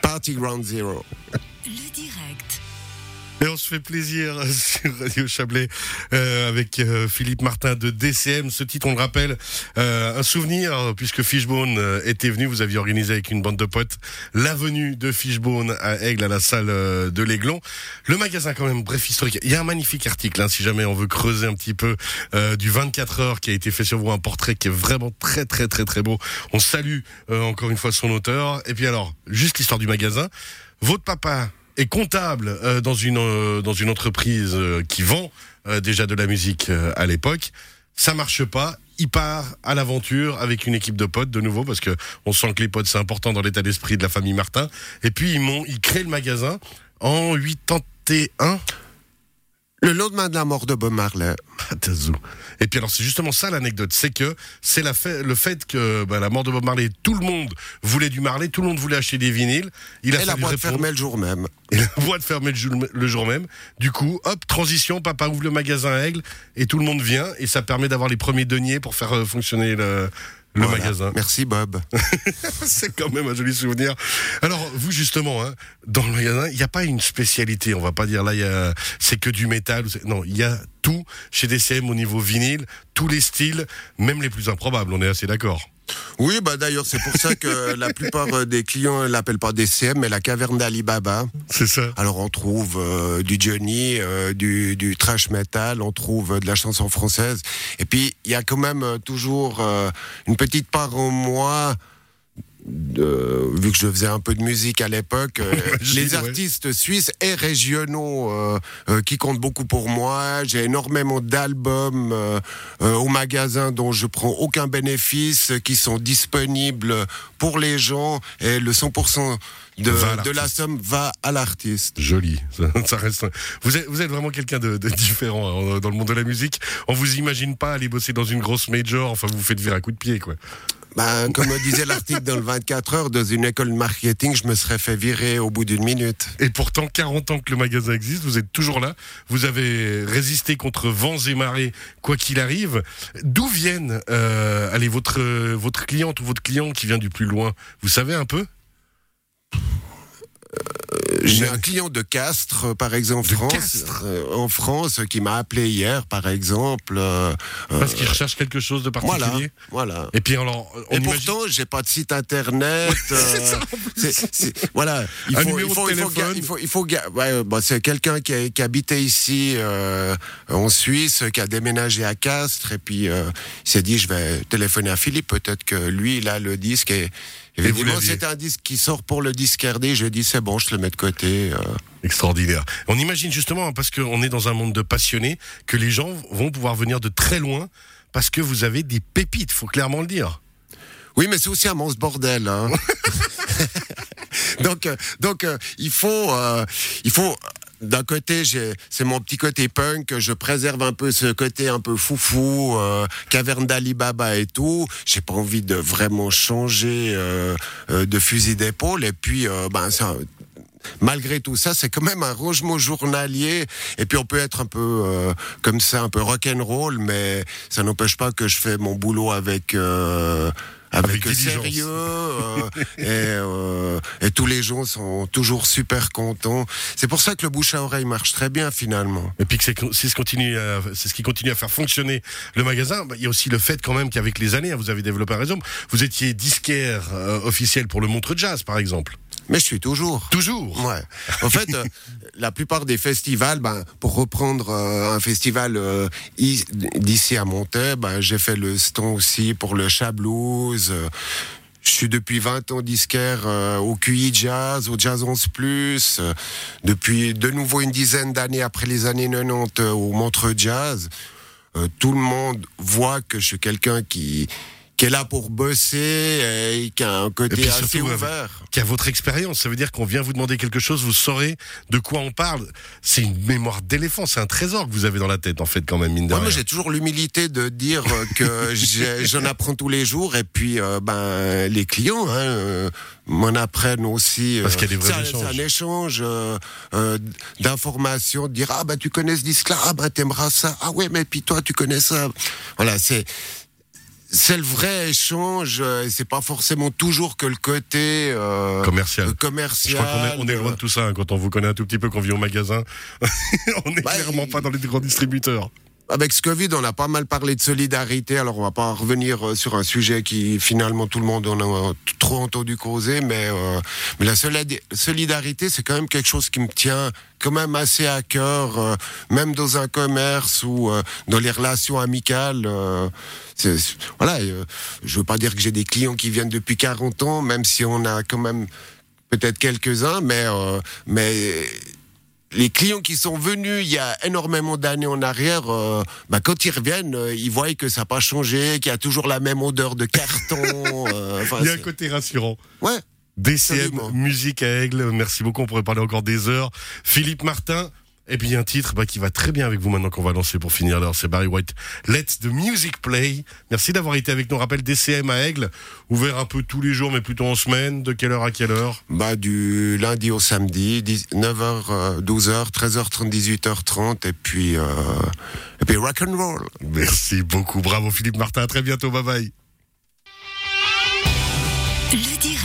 Party Ground Zero. Le direct. Et on se fait plaisir sur Radio Chablais euh, avec euh, Philippe Martin de DCM. Ce titre, on le rappelle, euh, un souvenir puisque Fishbone était venu. Vous aviez organisé avec une bande de potes la venue de Fishbone à Aigle à la salle de l'Aiglon. Le magasin, quand même, bref historique. Il y a un magnifique article, hein, si jamais on veut creuser un petit peu du 24 heures qui a été fait sur vous, un portrait qui est vraiment très très très très beau. On salue encore une fois son auteur. Et puis alors, juste l'histoire du magasin. Votre papa est comptable euh, dans une euh, dans une entreprise euh, qui vend déjà de la musique à l'époque. Ça marche pas. Il part à l'aventure avec une équipe de potes de nouveau parce que on sent que les potes c'est important dans l'état d'esprit de la famille Martin. Et puis ils ils créent le magasin en 81. Le lendemain de la mort de Bob Marley. Et puis alors c'est justement ça l'anecdote, c'est que c'est la fait, le fait que bah, la mort de Bob Marley, tout le monde voulait du Marley, tout le monde voulait acheter des vinyles. Il a Et la boîte fermait le jour même. Et la boîte fermée le jour, le jour même. Du coup, hop, transition, papa ouvre le magasin à Aigle et tout le monde vient et ça permet d'avoir les premiers deniers pour faire euh, fonctionner le, le Voilà. magasin. Merci Bob. C'est quand même un joli souvenir. Alors, vous justement, hein, dans le magasin, il n'y a pas une spécialité. On va pas dire là, il y a, c'est que du métal. Non, il y a tout chez DCM au niveau vinyle, tous les styles, même les plus improbables. On est assez d'accord. Oui, bah d'ailleurs, c'est pour ça que la plupart euh, des clients l'appellent pas DCM, mais la caverne d'Alibaba. C'est ça. Alors on trouve euh, du Johnny, euh, du, du trash metal, on trouve euh, de la chanson française. Et puis il y a quand même toujours une petite part en moi. Vu que je faisais un peu de musique à l'époque, euh, les ouais. artistes suisses et régionaux euh, euh, qui comptent beaucoup pour moi. J'ai énormément d'albums au magasin dont je prends aucun bénéfice, qui sont disponibles pour les gens et le 100% de, la somme va à l'artiste. Joli, ça, ça reste. Vous êtes, vous êtes vraiment quelqu'un de, de différent hein, dans le monde de la musique. On vous imagine pas aller bosser dans une grosse major. Enfin, vous vous faites virer à coup de pied, quoi. Ben, comme disait l'article dans le 24 heures, dans une école de marketing, je me serais fait virer au bout d'une minute. Et pourtant, 40 ans que le magasin existe, vous êtes toujours là. Vous avez résisté contre vents et marées, quoi qu'il arrive. D'où viennent, euh, allez, votre votre cliente ou votre client qui vient du plus loin? Vous savez un peu? J'ai un client de Castres, euh, par exemple, De France, Castres euh, en France, qui m'a appelé hier, par exemple. euh, Parce qu'ils recherchent quelque chose de voilà, particulier. voilà. Et puis alors, on Et imagine. pourtant, j'ai pas de site internet. c'est ça, voilà. Il faut, il faut, il faut, il faut, il faut ga- ouais, bah, c'est quelqu'un qui, habitait ici euh, en Suisse, qui a déménagé à Castres, et puis euh, il s'est dit, je vais téléphoner à Philippe. Peut-être que lui, il a le disque. Et, Évidemment, c'est un disque qui sort pour le disque RD. Je dis, c'est bon, je te le mets de côté. Euh. Extraordinaire. On imagine justement, hein, parce qu'on est dans un monde de passionnés, que les gens vont pouvoir venir de très loin parce que vous avez des pépites, faut clairement le dire. Oui, mais c'est aussi un monstre bordel. Hein. donc, euh, donc il faut, euh, il faut. D'un côté, c'est mon petit côté punk. Je préserve un peu ce côté un peu foufou, euh, caverne d'Alibaba et tout. J'ai pas envie de vraiment changer euh, euh, de fusil d'épaule. Et puis, euh, ben ça. Malgré tout ça, c'est quand même un rangement journalier. Et puis on peut être un peu euh, comme ça, un peu rock'n'roll, mais ça n'empêche pas que je fais mon boulot avec euh, avec, Avec sérieux. euh, et, euh, et tous les gens sont toujours super contents. C'est pour ça que le bouche à oreille marche très bien finalement. Et puis que c'est c'est ce, continue à- c'est ce qui continue à faire fonctionner le magasin. Bah, Il y a aussi le fait quand même qu'avec les années, hein, vous avez développé un réseau. Vous étiez disquaire euh, officiel pour le Montre Jazz, par exemple. Mais je suis toujours. Toujours. Ouais. En fait, euh, la plupart des festivals, ben, pour reprendre euh, un festival euh, d'ici à Montaigne, ben, j'ai fait le stand aussi pour le Chat Blues. je suis depuis 20 ans disquaire au QI Jazz, au Jazz 11 Plus, depuis de nouveau une dizaine d'années après les années 90 euh, au Montreux Jazz. Tout le monde voit que je suis quelqu'un qui, qui est là pour bosser et qui a un côté assez ouvert. Qui a votre expérience. Ça veut dire qu'on vient vous demander quelque chose, vous saurez de quoi on parle. C'est une mémoire d'éléphant, c'est un trésor que vous avez dans la tête, en fait, quand même, mine de Ouais, rien. moi, j'ai toujours l'humilité de dire euh, que j'en apprends tous les jours et puis euh, ben les clients hein, euh, m'en apprennent aussi. euh, Parce qu'il y a des vrais échanges. C'est un échange euh, euh, d'informations, de dire ah bah tu connais ce disque-là, ah bah t'aimeras ça, ah ouais mais puis toi tu connais ça. Voilà, c'est c'est le vrai échange. euh, Et c'est pas forcément toujours que le côté euh, Commercial. euh, commercial. Je crois qu'on est, on est loin de tout ça hein, quand on vous connaît un tout petit peu, qu'on vit au magasin. on n'est Bah, clairement pas dans les grands distributeurs. Avec ce Covid, on a pas mal parlé de solidarité. Alors, on va pas revenir euh, sur un sujet qui, finalement, tout le monde en a trop entendu causer. Mais, euh, mais la solid- solidarité, c'est quand même quelque chose qui me tient quand même assez à cœur, euh, même dans un commerce ou dans les relations amicales. euh, voilà, je veux pas dire que j'ai des clients qui viennent depuis 40 ans, même si on a quand même peut-être quelques-uns, mais, mais les clients qui sont venus il y a énormément d'années en arrière, euh, bah, quand ils reviennent, euh, ils voient que ça n'a pas changé, qu'il y a toujours la même odeur de carton. euh, Il y a un côté rassurant. ouais. DCM, Absolument. musique à Aigle. Merci beaucoup. On pourrait parler encore des heures. Philippe Martin. Et puis un titre bah, qui va très bien avec vous maintenant qu'on va lancer pour finir l'heure, c'est Barry White. Let the music play. Merci d'avoir été avec nous. On rappelle DCM à Aigle, ouvert un peu tous les jours, mais plutôt en semaine. De quelle heure à quelle heure Bah, du lundi au samedi, 9h, 12h, 13h30, 18h30, et puis, euh, et puis rock and roll. Merci beaucoup. Bravo Philippe Martin. À très bientôt. Bye bye. Le direct.